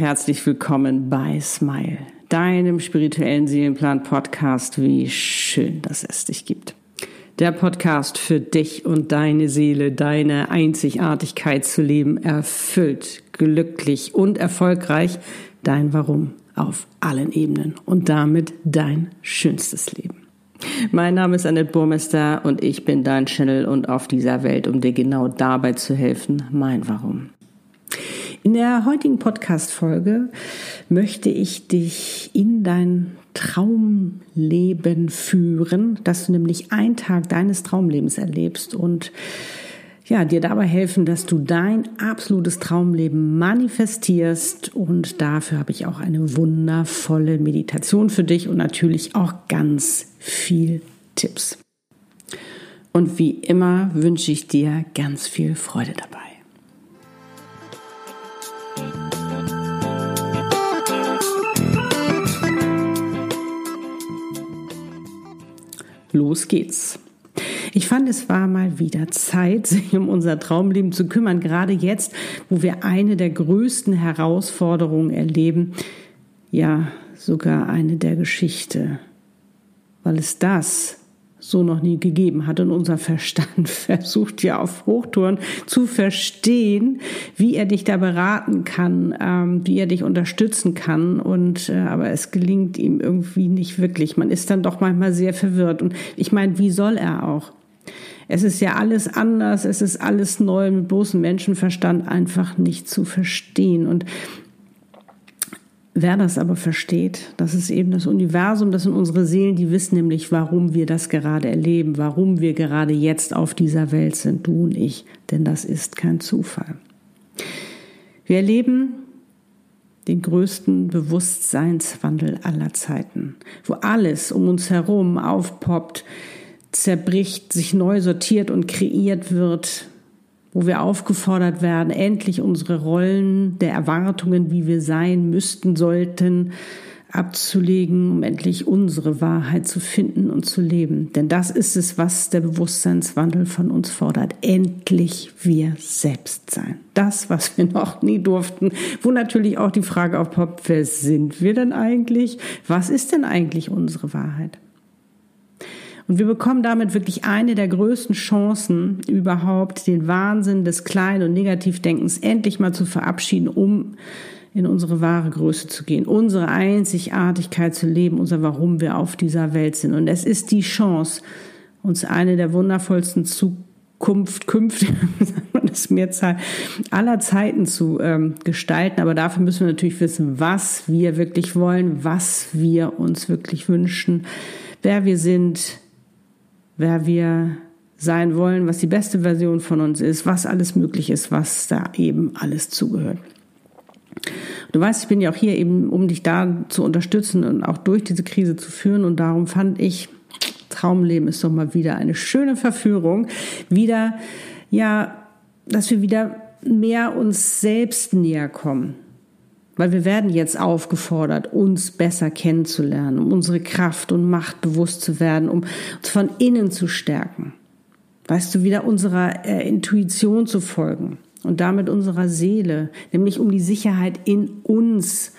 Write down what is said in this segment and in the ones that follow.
Herzlich willkommen bei Smile, deinem spirituellen Seelenplan-Podcast. Wie schön, dass es dich gibt. Der Podcast für dich und deine Seele, deine Einzigartigkeit zu leben, erfüllt, glücklich und erfolgreich, dein Warum auf allen Ebenen und damit dein schönstes Leben. Mein Name ist Annette Burmester und ich bin dein Channel und auf dieser Welt, um dir genau dabei zu helfen, mein Warum. In der heutigen Podcast-Folge möchte ich dich in dein Traumleben führen, dass du nämlich einen Tag deines Traumlebens erlebst und ja, dir dabei helfen, dass du dein absolutes Traumleben manifestierst. Und dafür habe ich auch eine wundervolle Meditation für dich und natürlich auch ganz viel Tipps. Und wie immer wünsche ich dir ganz viel Freude dabei. Los geht's. Ich fand, es war mal wieder Zeit, sich um unser Traumleben zu kümmern, gerade jetzt, wo wir eine der größten Herausforderungen erleben, ja sogar eine der Geschichte, weil es das so noch nie gegeben hat. Und unser Verstand versucht ja auf Hochtouren zu verstehen, wie er dich da beraten kann, ähm, wie er dich unterstützen kann. Und äh, aber es gelingt ihm irgendwie nicht wirklich. Man ist dann doch manchmal sehr verwirrt. Und ich meine, wie soll er auch? Es ist ja alles anders, es ist alles neu, mit bloßem Menschenverstand einfach nicht zu verstehen. Und Wer das aber versteht, das ist eben das Universum, das sind unsere Seelen, die wissen nämlich, warum wir das gerade erleben, warum wir gerade jetzt auf dieser Welt sind, du und ich, denn das ist kein Zufall. Wir erleben den größten Bewusstseinswandel aller Zeiten, wo alles um uns herum aufpoppt, zerbricht, sich neu sortiert und kreiert wird, wo wir aufgefordert werden, endlich unsere Rollen der Erwartungen, wie wir sein müssten, sollten, abzulegen, um endlich unsere Wahrheit zu finden und zu leben. Denn das ist es, was der Bewusstseinswandel von uns fordert. Endlich wir selbst sein. Das, was wir noch nie durften. Wo natürlich auch die Frage aufpoppt, wer sind wir denn eigentlich? Was ist denn eigentlich unsere Wahrheit? Und wir bekommen damit wirklich eine der größten Chancen überhaupt, den Wahnsinn des Klein- und Negativdenkens endlich mal zu verabschieden, um in unsere wahre Größe zu gehen, unsere Einzigartigkeit zu leben, unser Warum wir auf dieser Welt sind. Und es ist die Chance, uns eine der wundervollsten Zukunft, Künfte, das Mehrzahl aller Zeiten zu ähm, gestalten. Aber dafür müssen wir natürlich wissen, was wir wirklich wollen, was wir uns wirklich wünschen, wer wir sind, wer wir sein wollen, was die beste Version von uns ist, was alles möglich ist, was da eben alles zugehört. Du weißt, ich bin ja auch hier eben, um dich da zu unterstützen und auch durch diese Krise zu führen. Und darum fand ich, Traumleben ist doch mal wieder eine schöne Verführung. Wieder, ja, dass wir wieder mehr uns selbst näher kommen. Weil wir werden jetzt aufgefordert, uns besser kennenzulernen, um unsere Kraft und Macht bewusst zu werden, um uns von innen zu stärken. Weißt du, wieder unserer äh, Intuition zu folgen und damit unserer Seele, nämlich um die Sicherheit in uns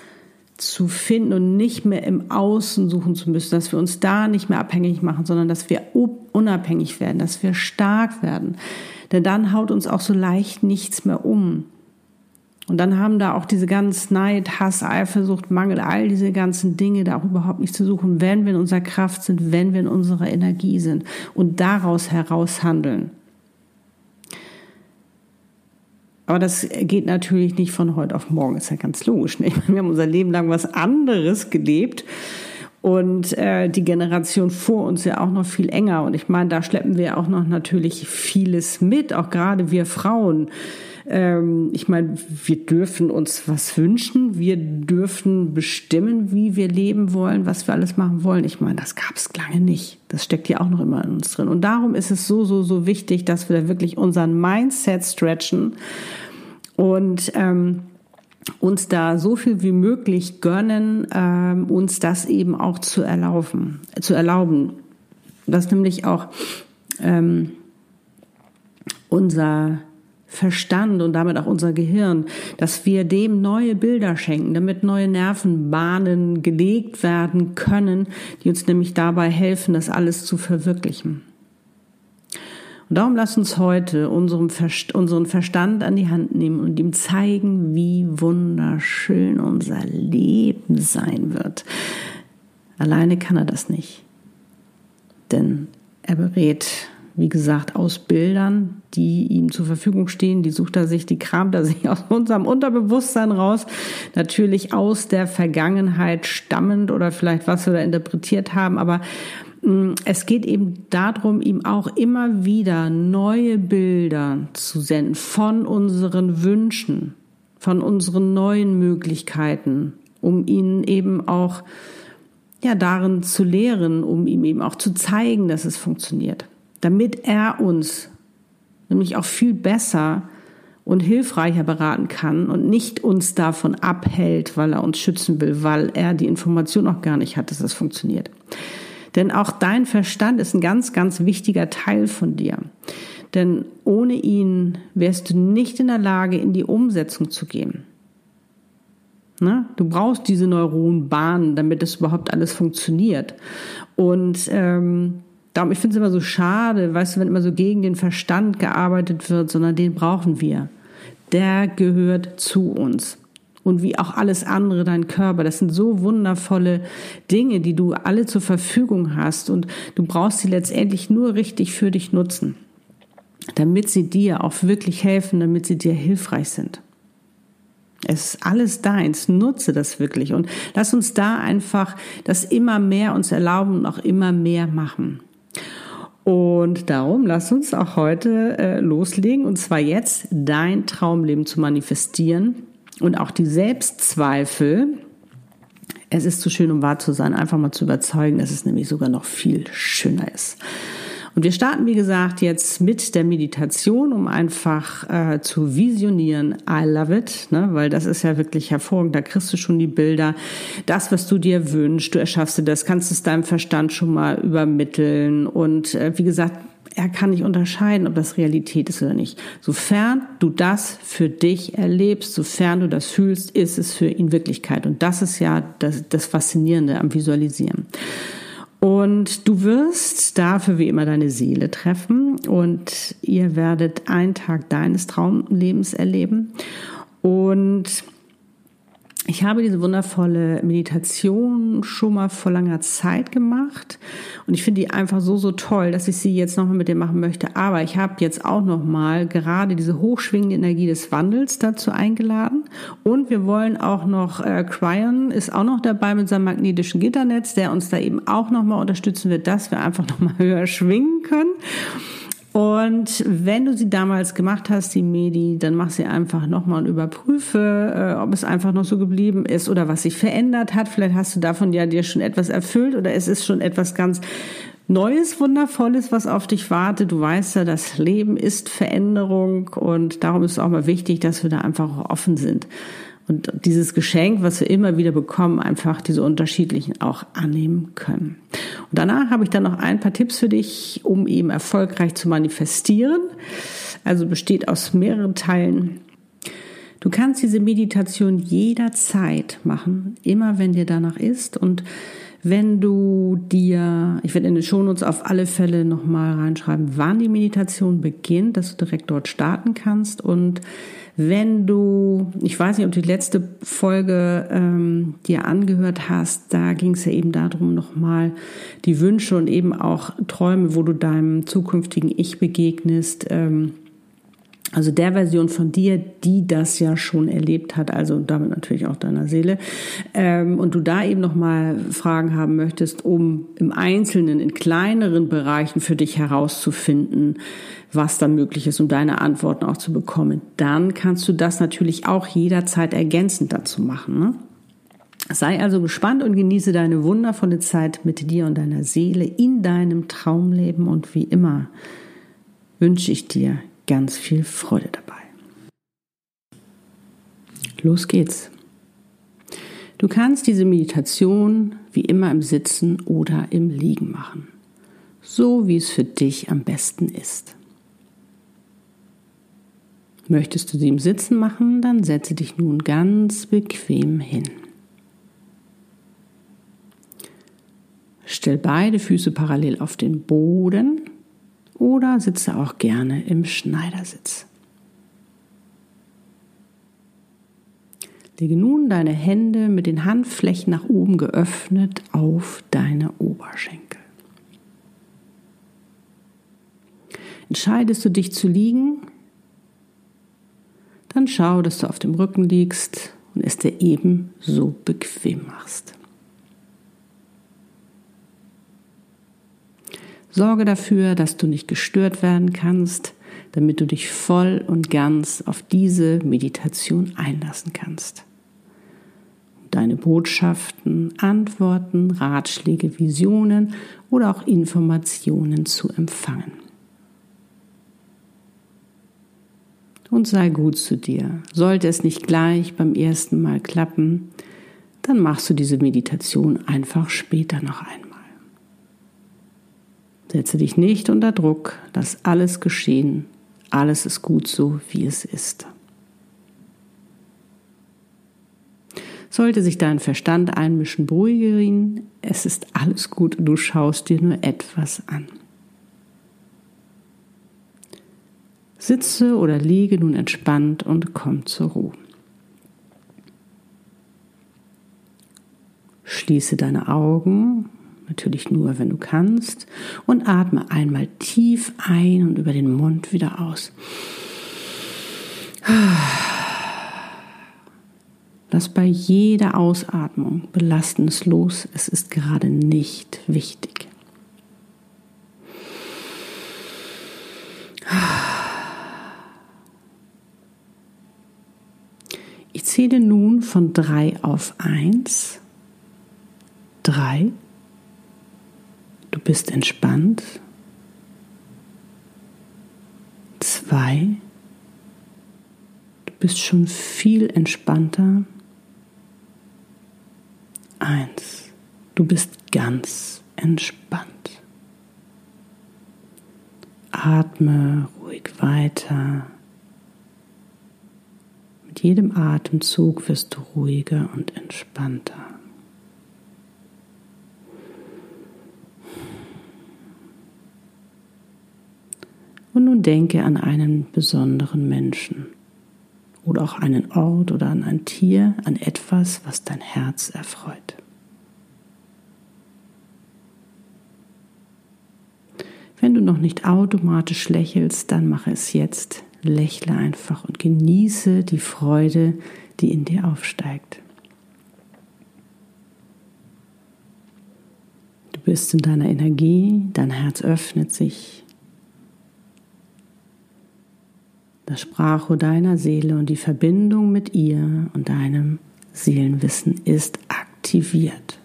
zu finden und nicht mehr im Außen suchen zu müssen, dass wir uns da nicht mehr abhängig machen, sondern dass wir unabhängig werden, dass wir stark werden. Denn dann haut uns auch so leicht nichts mehr um. Und dann haben da auch diese ganzen Neid, Hass, Eifersucht, Mangel, all diese ganzen Dinge da auch überhaupt nicht zu suchen, wenn wir in unserer Kraft sind, wenn wir in unserer Energie sind und daraus heraus handeln. Aber das geht natürlich nicht von heute auf morgen, ist ja ganz logisch. Nicht? Wir haben unser Leben lang was anderes gelebt und äh, die Generation vor uns ja auch noch viel enger. Und ich meine, da schleppen wir auch noch natürlich vieles mit, auch gerade wir Frauen. Ähm, ich meine, wir dürfen uns was wünschen, wir dürfen bestimmen, wie wir leben wollen, was wir alles machen wollen. Ich meine, das gab es lange nicht. Das steckt ja auch noch immer in uns drin. Und darum ist es so, so, so wichtig, dass wir da wirklich unseren Mindset stretchen und ähm, uns da so viel wie möglich gönnen, ähm, uns das eben auch zu erlauben, zu erlauben. Dass nämlich auch ähm, unser Verstand und damit auch unser Gehirn, dass wir dem neue Bilder schenken, damit neue Nervenbahnen gelegt werden können, die uns nämlich dabei helfen, das alles zu verwirklichen. Und darum lass uns heute unseren Verstand an die Hand nehmen und ihm zeigen, wie wunderschön unser Leben sein wird. Alleine kann er das nicht. Denn er berät wie gesagt, aus Bildern, die ihm zur Verfügung stehen. Die sucht er sich, die kramt er sich aus unserem Unterbewusstsein raus. Natürlich aus der Vergangenheit stammend oder vielleicht was wir da interpretiert haben. Aber mm, es geht eben darum, ihm auch immer wieder neue Bilder zu senden von unseren Wünschen, von unseren neuen Möglichkeiten, um ihn eben auch ja, darin zu lehren, um ihm eben auch zu zeigen, dass es funktioniert damit er uns nämlich auch viel besser und hilfreicher beraten kann und nicht uns davon abhält, weil er uns schützen will, weil er die Information auch gar nicht hat, dass das funktioniert. Denn auch dein Verstand ist ein ganz, ganz wichtiger Teil von dir. Denn ohne ihn wärst du nicht in der Lage, in die Umsetzung zu gehen. Ne? Du brauchst diese Neuronenbahnen, damit das überhaupt alles funktioniert. Und ähm, Darum, ich finde es immer so schade, weißt du, wenn immer so gegen den Verstand gearbeitet wird, sondern den brauchen wir. Der gehört zu uns. Und wie auch alles andere, dein Körper. Das sind so wundervolle Dinge, die du alle zur Verfügung hast. Und du brauchst sie letztendlich nur richtig für dich nutzen. Damit sie dir auch wirklich helfen, damit sie dir hilfreich sind. Es ist alles deins. Nutze das wirklich. Und lass uns da einfach das immer mehr uns erlauben und auch immer mehr machen. Und darum lass uns auch heute äh, loslegen und zwar jetzt dein Traumleben zu manifestieren und auch die Selbstzweifel. Es ist zu schön, um wahr zu sein, einfach mal zu überzeugen, dass es nämlich sogar noch viel schöner ist. Und wir starten, wie gesagt, jetzt mit der Meditation, um einfach äh, zu visionieren. I love it, ne? weil das ist ja wirklich hervorragend. Da kriegst du schon die Bilder. Das, was du dir wünschst, du erschaffst dir das, kannst es deinem Verstand schon mal übermitteln. Und äh, wie gesagt, er kann nicht unterscheiden, ob das Realität ist oder nicht. Sofern du das für dich erlebst, sofern du das fühlst, ist es für ihn Wirklichkeit. Und das ist ja das, das Faszinierende am Visualisieren. Und du wirst dafür wie immer deine Seele treffen und ihr werdet einen Tag deines Traumlebens erleben. Und ich habe diese wundervolle Meditation schon mal vor langer Zeit gemacht und ich finde die einfach so so toll, dass ich sie jetzt nochmal mit dir machen möchte. Aber ich habe jetzt auch nochmal gerade diese hochschwingende Energie des Wandels dazu eingeladen und wir wollen auch noch äh, Cryon ist auch noch dabei mit seinem magnetischen Gitternetz, der uns da eben auch nochmal unterstützen wird, dass wir einfach nochmal höher schwingen können. Und wenn du sie damals gemacht hast, die Medi, dann mach sie einfach nochmal und überprüfe, äh, ob es einfach noch so geblieben ist oder was sich verändert hat. Vielleicht hast du davon ja dir schon etwas erfüllt oder es ist schon etwas ganz Neues, Wundervolles, was auf dich wartet. Du weißt ja, das Leben ist Veränderung und darum ist es auch mal wichtig, dass wir da einfach offen sind und dieses Geschenk, was wir immer wieder bekommen, einfach diese unterschiedlichen auch annehmen können. Und danach habe ich dann noch ein paar Tipps für dich, um eben erfolgreich zu manifestieren. Also besteht aus mehreren Teilen. Du kannst diese Meditation jederzeit machen, immer wenn dir danach ist und wenn du dir, ich werde in den Shownotes auf alle Fälle nochmal reinschreiben, wann die Meditation beginnt, dass du direkt dort starten kannst und wenn du, ich weiß nicht, ob du die letzte Folge ähm, dir angehört hast, da ging es ja eben darum, nochmal die Wünsche und eben auch Träume, wo du deinem zukünftigen Ich begegnest, ähm, also der Version von dir, die das ja schon erlebt hat, also damit natürlich auch deiner Seele, ähm, und du da eben nochmal Fragen haben möchtest, um im Einzelnen, in kleineren Bereichen für dich herauszufinden, was da möglich ist, um deine Antworten auch zu bekommen, dann kannst du das natürlich auch jederzeit ergänzend dazu machen. Ne? Sei also gespannt und genieße deine wundervolle Zeit mit dir und deiner Seele in deinem Traumleben und wie immer wünsche ich dir ganz viel Freude dabei. Los geht's. Du kannst diese Meditation wie immer im Sitzen oder im Liegen machen, so wie es für dich am besten ist. Möchtest du sie im Sitzen machen, dann setze dich nun ganz bequem hin. Stell beide Füße parallel auf den Boden oder sitze auch gerne im Schneidersitz. Lege nun deine Hände mit den Handflächen nach oben geöffnet auf deine Oberschenkel. Entscheidest du dich zu liegen, dann schau, dass du auf dem Rücken liegst und es dir ebenso bequem machst. Sorge dafür, dass du nicht gestört werden kannst, damit du dich voll und ganz auf diese Meditation einlassen kannst. Deine Botschaften, Antworten, Ratschläge, Visionen oder auch Informationen zu empfangen. Und sei gut zu dir. Sollte es nicht gleich beim ersten Mal klappen, dann machst du diese Meditation einfach später noch einmal. Setze dich nicht unter Druck, lass alles geschehen. Alles ist gut so, wie es ist. Sollte sich dein Verstand einmischen, beruhige ihn. Es ist alles gut und du schaust dir nur etwas an. Sitze oder liege nun entspannt und komm zur Ruhe. Schließe deine Augen natürlich nur, wenn du kannst, und atme einmal tief ein und über den Mund wieder aus. Lass bei jeder Ausatmung Belastendes los, es ist gerade nicht wichtig. Ich zähle nun von drei auf eins. Drei. Du bist entspannt. Zwei. Du bist schon viel entspannter. Eins. Du bist ganz entspannt. Atme ruhig weiter. Jedem Atemzug wirst du ruhiger und entspannter. Und nun denke an einen besonderen Menschen oder auch einen Ort oder an ein Tier, an etwas, was dein Herz erfreut. Wenn du noch nicht automatisch lächelst, dann mache es jetzt. Lächle einfach und genieße die Freude, die in dir aufsteigt. Du bist in deiner Energie, dein Herz öffnet sich, das Sprachrohr deiner Seele und die Verbindung mit ihr und deinem Seelenwissen ist aktiviert.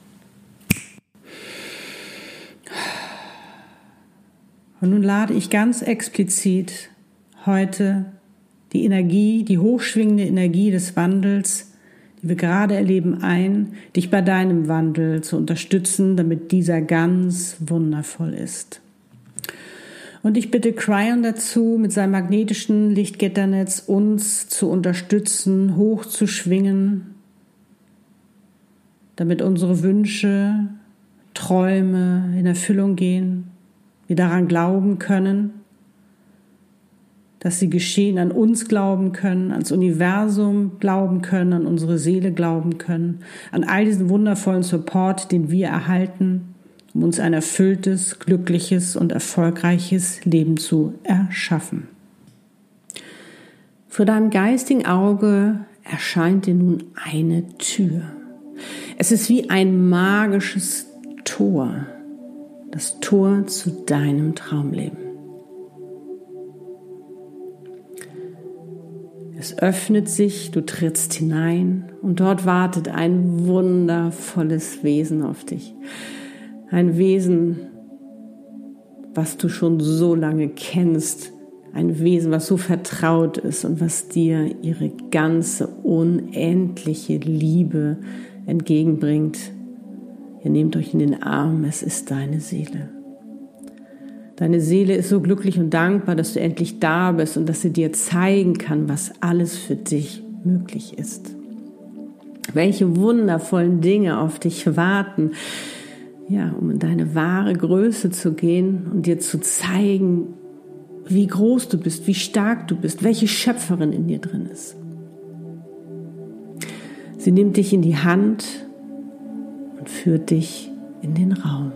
Und nun lade ich ganz explizit heute die Energie, die hochschwingende Energie des Wandels, die wir gerade erleben, ein, dich bei deinem Wandel zu unterstützen, damit dieser ganz wundervoll ist. Und ich bitte Cryon dazu, mit seinem magnetischen Lichtgitternetz uns zu unterstützen, hochzuschwingen, damit unsere Wünsche, Träume in Erfüllung gehen, wir daran glauben können, dass sie geschehen, an uns glauben können, ans Universum glauben können, an unsere Seele glauben können, an all diesen wundervollen Support, den wir erhalten um uns ein erfülltes, glückliches und erfolgreiches Leben zu erschaffen. Für dein geistigen Auge erscheint dir nun eine Tür. Es ist wie ein magisches Tor, das Tor zu deinem Traumleben. Es öffnet sich, du trittst hinein und dort wartet ein wundervolles Wesen auf dich. Ein Wesen, was du schon so lange kennst, ein Wesen, was so vertraut ist und was dir ihre ganze unendliche Liebe entgegenbringt. Ihr nehmt euch in den Arm, es ist deine Seele. Deine Seele ist so glücklich und dankbar, dass du endlich da bist und dass sie dir zeigen kann, was alles für dich möglich ist. Welche wundervollen Dinge auf dich warten, ja, um in deine wahre Größe zu gehen und dir zu zeigen, wie groß du bist, wie stark du bist, welche Schöpferin in dir drin ist. Sie nimmt dich in die Hand und führt dich in den Raum.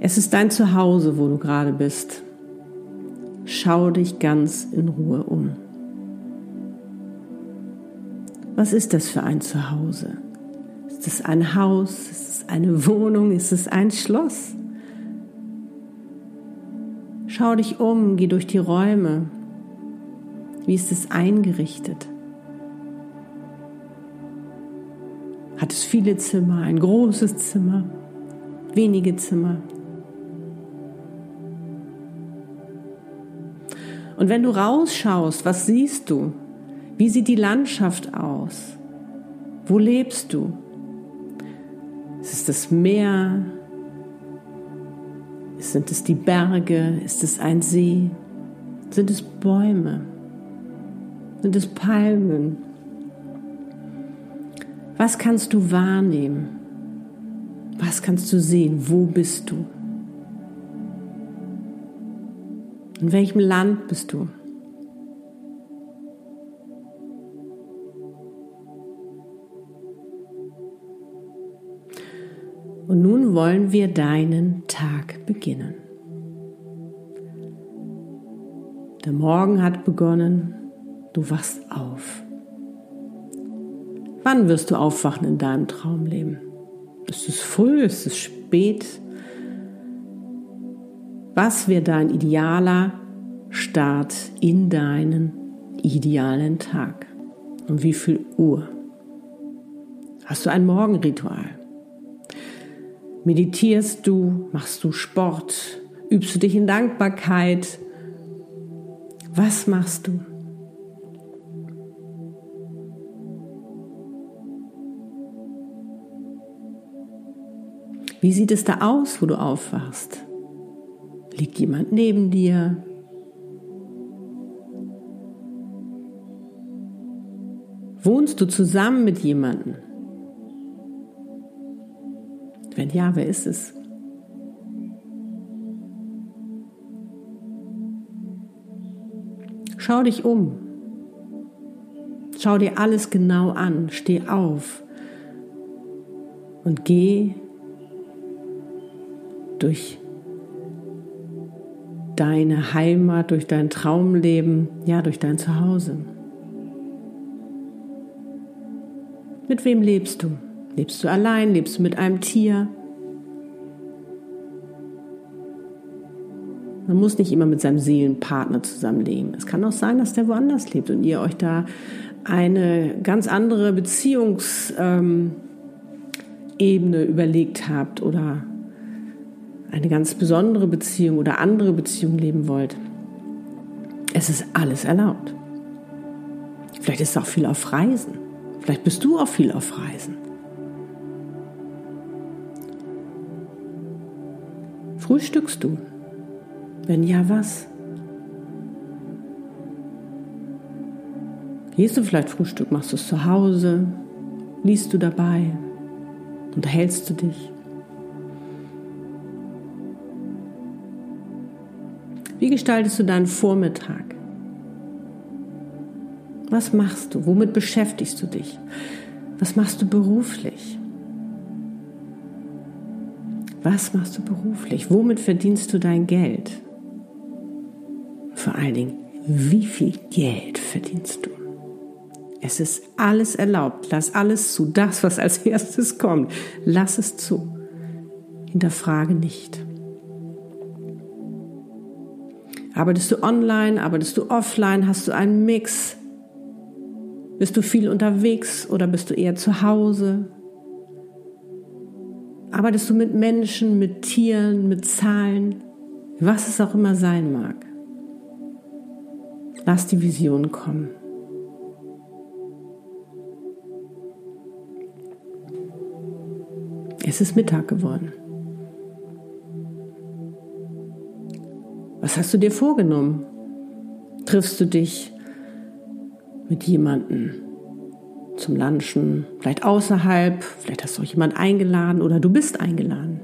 Es ist dein Zuhause, wo du gerade bist. Schau dich ganz in Ruhe um. Was ist das für ein Zuhause? Ist es ein Haus? Ist es eine Wohnung? Ist es ein Schloss? Schau dich um, geh durch die Räume. Wie ist es eingerichtet? Hat es viele Zimmer, ein großes Zimmer, wenige Zimmer? Und wenn du rausschaust, was siehst du? Wie sieht die Landschaft aus? Wo lebst du? Ist es das Meer? Sind es die Berge? Ist es ein See? Sind es Bäume? Sind es Palmen? Was kannst du wahrnehmen? Was kannst du sehen? Wo bist du? In welchem Land bist du? Und nun wollen wir deinen Tag beginnen. Der Morgen hat begonnen, du wachst auf. Wann wirst du aufwachen in deinem Traumleben? Ist es früh? Ist es spät? Was wäre dein idealer Start in deinen idealen Tag? Um wie viel Uhr? Hast du ein Morgenritual? Meditierst du? Machst du Sport? Übst du dich in Dankbarkeit? Was machst du? Wie sieht es da aus, wo du aufwachst? Liegt jemand neben dir? Wohnst du zusammen mit jemandem? Wenn ja, wer ist es? Schau dich um. Schau dir alles genau an. Steh auf und geh durch deine Heimat, durch dein Traumleben, ja, durch dein Zuhause. Mit wem lebst du? Lebst du allein? Lebst du mit einem Tier? Man muss nicht immer mit seinem Seelenpartner zusammenleben. Es kann auch sein, dass der woanders lebt und ihr euch da eine ganz andere Beziehungsebene ähm, überlegt habt oder eine ganz besondere Beziehung oder andere Beziehung leben wollt, es ist alles erlaubt. Vielleicht ist es auch viel auf Reisen. Vielleicht bist du auch viel auf Reisen. Frühstückst du? Wenn ja, was? Gehst du vielleicht Frühstück? Machst du es zu Hause? Liest du dabei? Unterhältst du dich? Wie gestaltest du deinen Vormittag? Was machst du? Womit beschäftigst du dich? Was machst du beruflich? Was machst du beruflich? Womit verdienst du dein Geld? Vor allen Dingen, wie viel Geld verdienst du? Es ist alles erlaubt. Lass alles zu. Das, was als erstes kommt, lass es zu. Hinterfrage nicht. Arbeitest du online, arbeitest du offline, hast du einen Mix? Bist du viel unterwegs oder bist du eher zu Hause? Arbeitest du mit Menschen, mit Tieren, mit Zahlen, was es auch immer sein mag? Lass die Vision kommen. Es ist Mittag geworden. Was hast du dir vorgenommen? Triffst du dich mit jemandem zum Lunchen, vielleicht außerhalb, vielleicht hast du auch jemand eingeladen oder du bist eingeladen.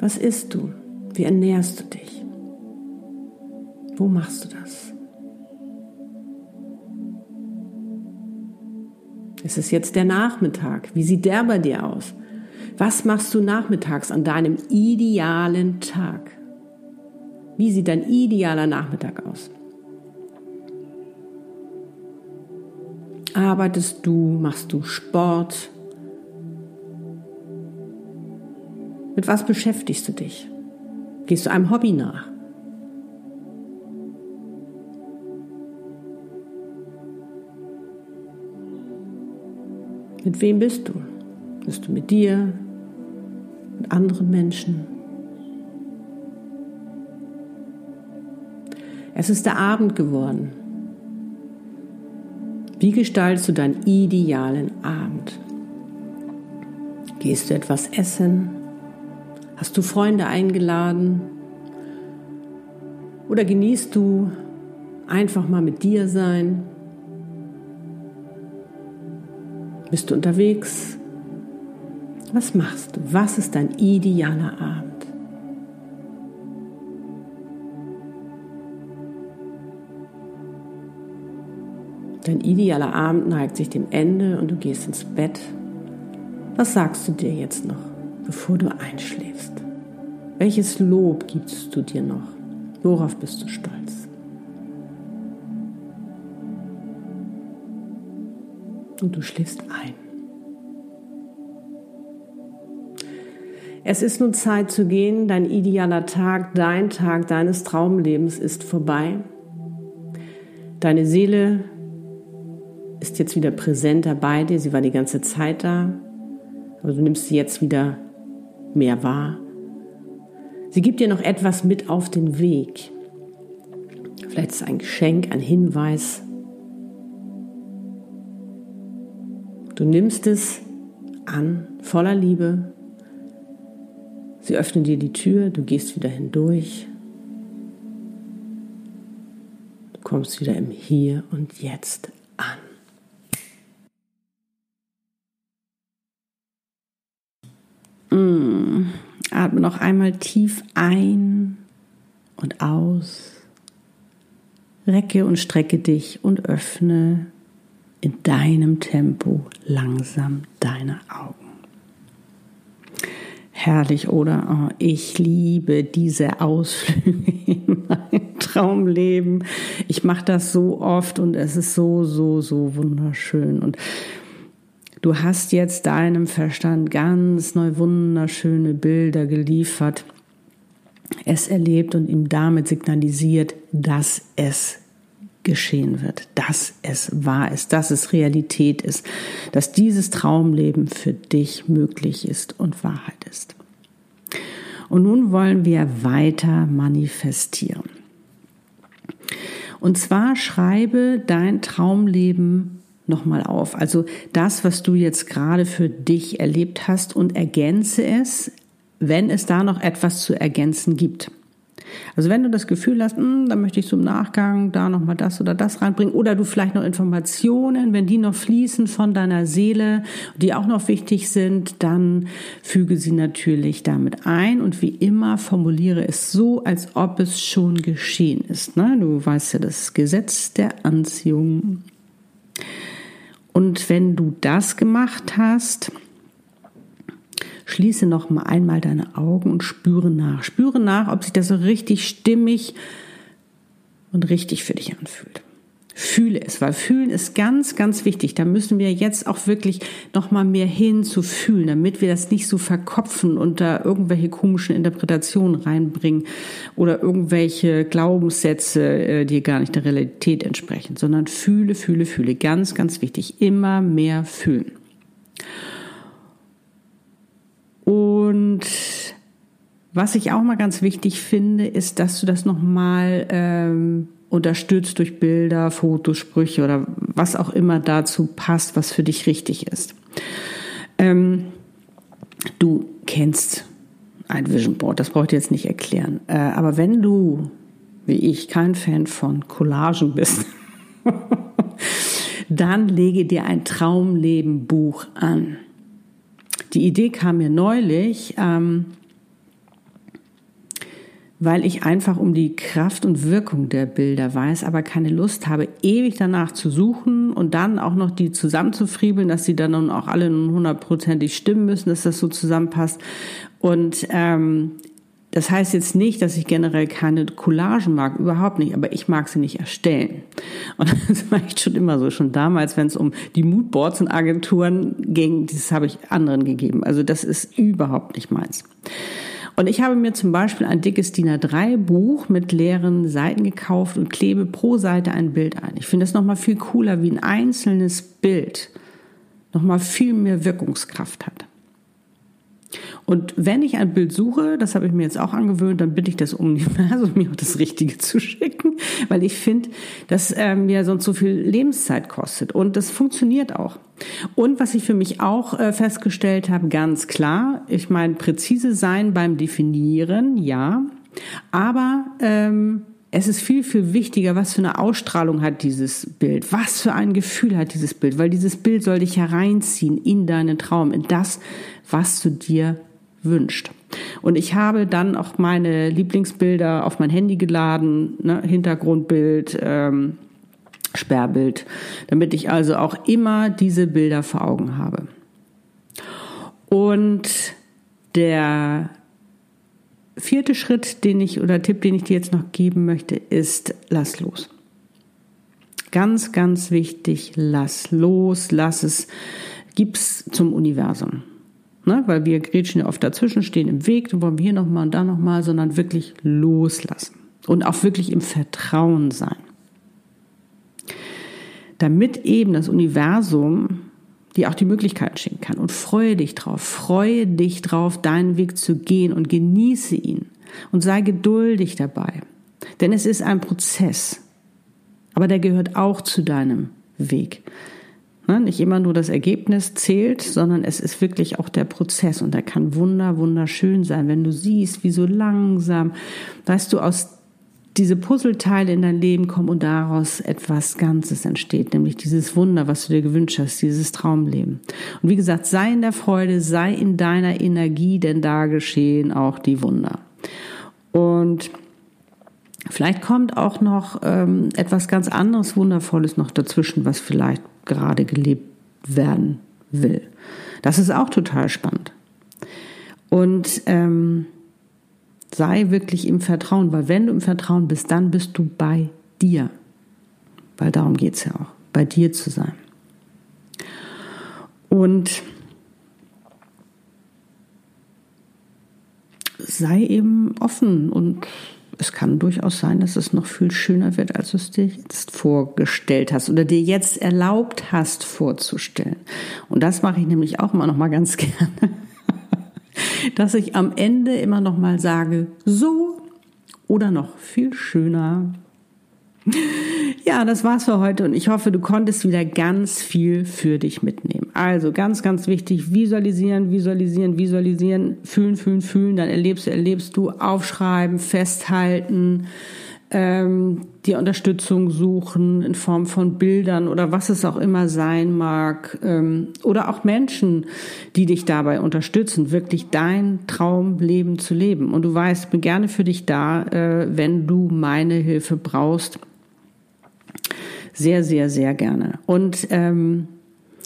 Was isst du? Wie ernährst du dich? Wo machst du das? Es ist jetzt der Nachmittag. Wie sieht der bei dir aus? Was machst du nachmittags an deinem idealen Tag? Wie sieht dein idealer Nachmittag aus? Arbeitest du? Machst du Sport? Mit was beschäftigst du dich? Gehst du einem Hobby nach? Mit wem bist du? Bist du mit dir? Mit anderen Menschen? Es ist der Abend geworden. Wie gestaltest du deinen idealen Abend? Gehst du etwas essen? Hast du Freunde eingeladen? Oder genießt du einfach mal mit dir sein? Bist du unterwegs? Was machst du? Was ist dein idealer Abend? Dein idealer Abend neigt sich dem Ende und du gehst ins Bett. Was sagst du dir jetzt noch, bevor du einschläfst? Welches Lob gibst du dir noch? Worauf bist du stolz? und du schläfst ein. Es ist nun Zeit zu gehen, dein idealer Tag, dein Tag deines Traumlebens ist vorbei. Deine Seele ist jetzt wieder präsenter bei dir, sie war die ganze Zeit da, aber du nimmst sie jetzt wieder mehr wahr. Sie gibt dir noch etwas mit auf den Weg. Vielleicht ist es ein Geschenk, ein Hinweis, Du nimmst es an, voller Liebe. Sie öffnen dir die Tür, du gehst wieder hindurch. Du kommst wieder im Hier und Jetzt an. Mm. Atme noch einmal tief ein und aus. Recke und strecke dich und öffne in deinem Tempo langsam deine Augen. Herrlich, oder? Oh, ich liebe diese Ausflüge in mein Traumleben. Ich mache das so oft und es ist so, so, so wunderschön. Und du hast jetzt deinem Verstand ganz neu wunderschöne Bilder geliefert, es erlebt und ihm damit signalisiert, dass es geschehen wird, dass es wahr ist, dass es Realität ist, dass dieses Traumleben für dich möglich ist und Wahrheit ist. Und nun wollen wir weiter manifestieren. Und zwar schreibe dein Traumleben nochmal auf. Also das, was du jetzt gerade für dich erlebt hast und ergänze es, wenn es da noch etwas zu ergänzen gibt. Also wenn du das Gefühl hast, hm, da möchte ich zum Nachgang da nochmal das oder das reinbringen oder du vielleicht noch Informationen, wenn die noch fließen von deiner Seele, die auch noch wichtig sind, dann füge sie natürlich damit ein und wie immer formuliere es so, als ob es schon geschehen ist. Ne? Du weißt ja das Gesetz der Anziehung. Und wenn du das gemacht hast, Schließe noch mal einmal deine Augen und spüre nach. Spüre nach, ob sich das so richtig stimmig und richtig für dich anfühlt. Fühle es, weil fühlen ist ganz, ganz wichtig. Da müssen wir jetzt auch wirklich noch mal mehr hin zu fühlen, damit wir das nicht so verkopfen und da irgendwelche komischen Interpretationen reinbringen oder irgendwelche Glaubenssätze, äh, die gar nicht der Realität entsprechen, sondern fühle, fühle, fühle. Ganz, ganz wichtig. Immer mehr fühlen. Und was ich auch mal ganz wichtig finde, ist, dass du das nochmal ähm, unterstützt durch Bilder, Fotos, Sprüche oder was auch immer dazu passt, was für dich richtig ist. Ähm, du kennst ein Vision Board, das brauche ich jetzt nicht erklären. Äh, aber wenn du, wie ich, kein Fan von Collagen bist, dann lege dir ein Traumleben-Buch an. Die Idee kam mir neulich, ähm, weil ich einfach um die Kraft und Wirkung der Bilder weiß, aber keine Lust habe, ewig danach zu suchen und dann auch noch die zusammenzufriebeln, dass die dann auch alle nun hundertprozentig stimmen müssen, dass das so zusammenpasst. Und ähm, das heißt jetzt nicht, dass ich generell keine Collagen mag, überhaupt nicht, aber ich mag sie nicht erstellen. Und das war echt schon immer so, schon damals, wenn es um die Moodboards und Agenturen ging, das habe ich anderen gegeben. Also das ist überhaupt nicht meins. Und ich habe mir zum Beispiel ein dickes DIN A3-Buch mit leeren Seiten gekauft und klebe pro Seite ein Bild ein. Ich finde das nochmal viel cooler, wie ein einzelnes Bild nochmal viel mehr Wirkungskraft hat. Und wenn ich ein Bild suche, das habe ich mir jetzt auch angewöhnt, dann bitte ich das Universum, mir das Richtige zu schicken, weil ich finde, dass ähm, mir sonst so viel Lebenszeit kostet. Und das funktioniert auch. Und was ich für mich auch äh, festgestellt habe, ganz klar, ich meine, präzise sein beim Definieren, ja, aber ähm, es ist viel, viel wichtiger, was für eine Ausstrahlung hat dieses Bild, was für ein Gefühl hat dieses Bild, weil dieses Bild soll dich hereinziehen in deinen Traum, in das, was du dir wünscht. Und ich habe dann auch meine Lieblingsbilder auf mein Handy geladen, ne, Hintergrundbild, ähm, Sperrbild, damit ich also auch immer diese Bilder vor Augen habe. Und der vierte Schritt, den ich oder Tipp, den ich dir jetzt noch geben möchte, ist lass los. Ganz, ganz wichtig, lass los, lass es, gib's zum Universum. Ne? Weil wir grätschen ja oft dazwischen, stehen im Weg, dann wollen wir hier nochmal und da nochmal, sondern wirklich loslassen. Und auch wirklich im Vertrauen sein. Damit eben das Universum dir auch die Möglichkeiten schenken kann. Und freue dich drauf, freue dich drauf, deinen Weg zu gehen und genieße ihn. Und sei geduldig dabei. Denn es ist ein Prozess. Aber der gehört auch zu deinem Weg. Ne? Nicht immer nur das Ergebnis zählt, sondern es ist wirklich auch der Prozess und der kann wunder, wunderschön sein, wenn du siehst, wie so langsam, weißt du, aus diese Puzzleteile in dein Leben kommen und daraus etwas Ganzes entsteht, nämlich dieses Wunder, was du dir gewünscht hast, dieses Traumleben. Und wie gesagt, sei in der Freude, sei in deiner Energie, denn da geschehen auch die Wunder. Und vielleicht kommt auch noch ähm, etwas ganz anderes, Wundervolles noch dazwischen, was vielleicht gerade gelebt werden will. Das ist auch total spannend. Und ähm, sei wirklich im Vertrauen, weil wenn du im Vertrauen bist, dann bist du bei dir. Weil darum geht es ja auch, bei dir zu sein. Und sei eben offen und es kann durchaus sein, dass es noch viel schöner wird, als du es dir jetzt vorgestellt hast oder dir jetzt erlaubt hast vorzustellen. Und das mache ich nämlich auch immer noch mal ganz gerne, dass ich am Ende immer noch mal sage, so oder noch viel schöner. Ja, das war's für heute und ich hoffe, du konntest wieder ganz viel für dich mitnehmen. Also ganz, ganz wichtig, visualisieren, visualisieren, visualisieren, fühlen, fühlen, fühlen, dann erlebst du, erlebst du, aufschreiben, festhalten, ähm, die Unterstützung suchen in Form von Bildern oder was es auch immer sein mag ähm, oder auch Menschen, die dich dabei unterstützen, wirklich dein Traumleben zu leben. Und du weißt, ich bin gerne für dich da, äh, wenn du meine Hilfe brauchst sehr, sehr, sehr gerne. Und ähm,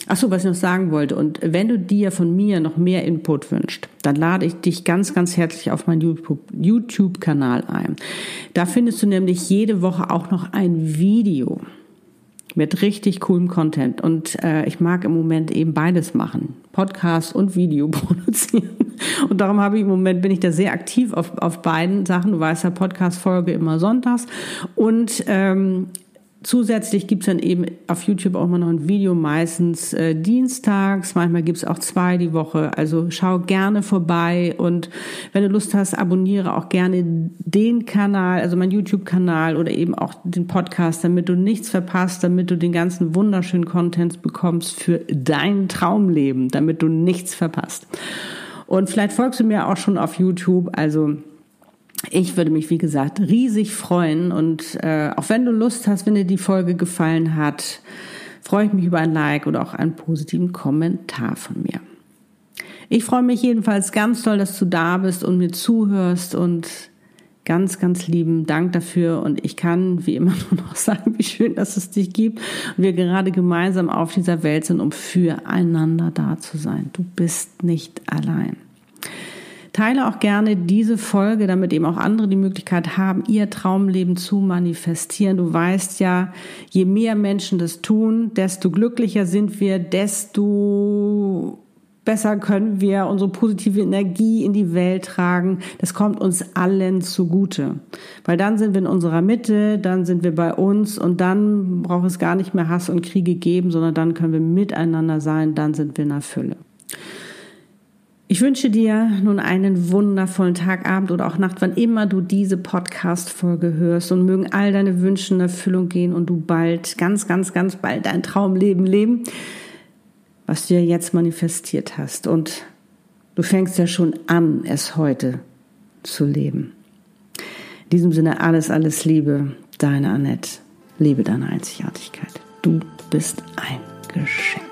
Ach so, was ich noch sagen wollte. Und wenn du dir von mir noch mehr Input wünschst, dann lade ich dich ganz, ganz herzlich auf meinen YouTube-Kanal ein. Da findest du nämlich jede Woche auch noch ein Video mit richtig coolem Content. Und äh, ich mag im Moment eben beides machen. Podcast und Video produzieren. Und darum habe ich im Moment bin ich da sehr aktiv auf, auf beiden Sachen. Du weißt ja, Podcast-Folge immer sonntags. Und ähm, Zusätzlich gibt's dann eben auf YouTube auch mal noch ein Video, meistens äh, dienstags, manchmal gibt's auch zwei die Woche. Also schau gerne vorbei und wenn du Lust hast, abonniere auch gerne den Kanal, also mein YouTube-Kanal oder eben auch den Podcast, damit du nichts verpasst, damit du den ganzen wunderschönen Content bekommst für dein Traumleben, damit du nichts verpasst. Und vielleicht folgst du mir auch schon auf YouTube. Also ich würde mich, wie gesagt, riesig freuen. Und äh, auch wenn du Lust hast, wenn dir die Folge gefallen hat, freue ich mich über ein Like oder auch einen positiven Kommentar von mir. Ich freue mich jedenfalls ganz toll, dass du da bist und mir zuhörst und ganz, ganz lieben Dank dafür. Und ich kann wie immer nur noch sagen, wie schön, dass es dich gibt und wir gerade gemeinsam auf dieser Welt sind, um füreinander da zu sein. Du bist nicht allein. Teile auch gerne diese Folge, damit eben auch andere die Möglichkeit haben, ihr Traumleben zu manifestieren. Du weißt ja, je mehr Menschen das tun, desto glücklicher sind wir, desto besser können wir unsere positive Energie in die Welt tragen. Das kommt uns allen zugute. Weil dann sind wir in unserer Mitte, dann sind wir bei uns und dann braucht es gar nicht mehr Hass und Kriege geben, sondern dann können wir miteinander sein, dann sind wir in der Fülle. Ich wünsche dir nun einen wundervollen Tag, Abend oder auch Nacht, wann immer du diese Podcast-Folge hörst und mögen all deine Wünsche in Erfüllung gehen und du bald, ganz, ganz, ganz bald dein Traumleben leben, was du ja jetzt manifestiert hast. Und du fängst ja schon an, es heute zu leben. In diesem Sinne alles, alles Liebe, deine Annette. Liebe deine Einzigartigkeit. Du bist ein Geschenk.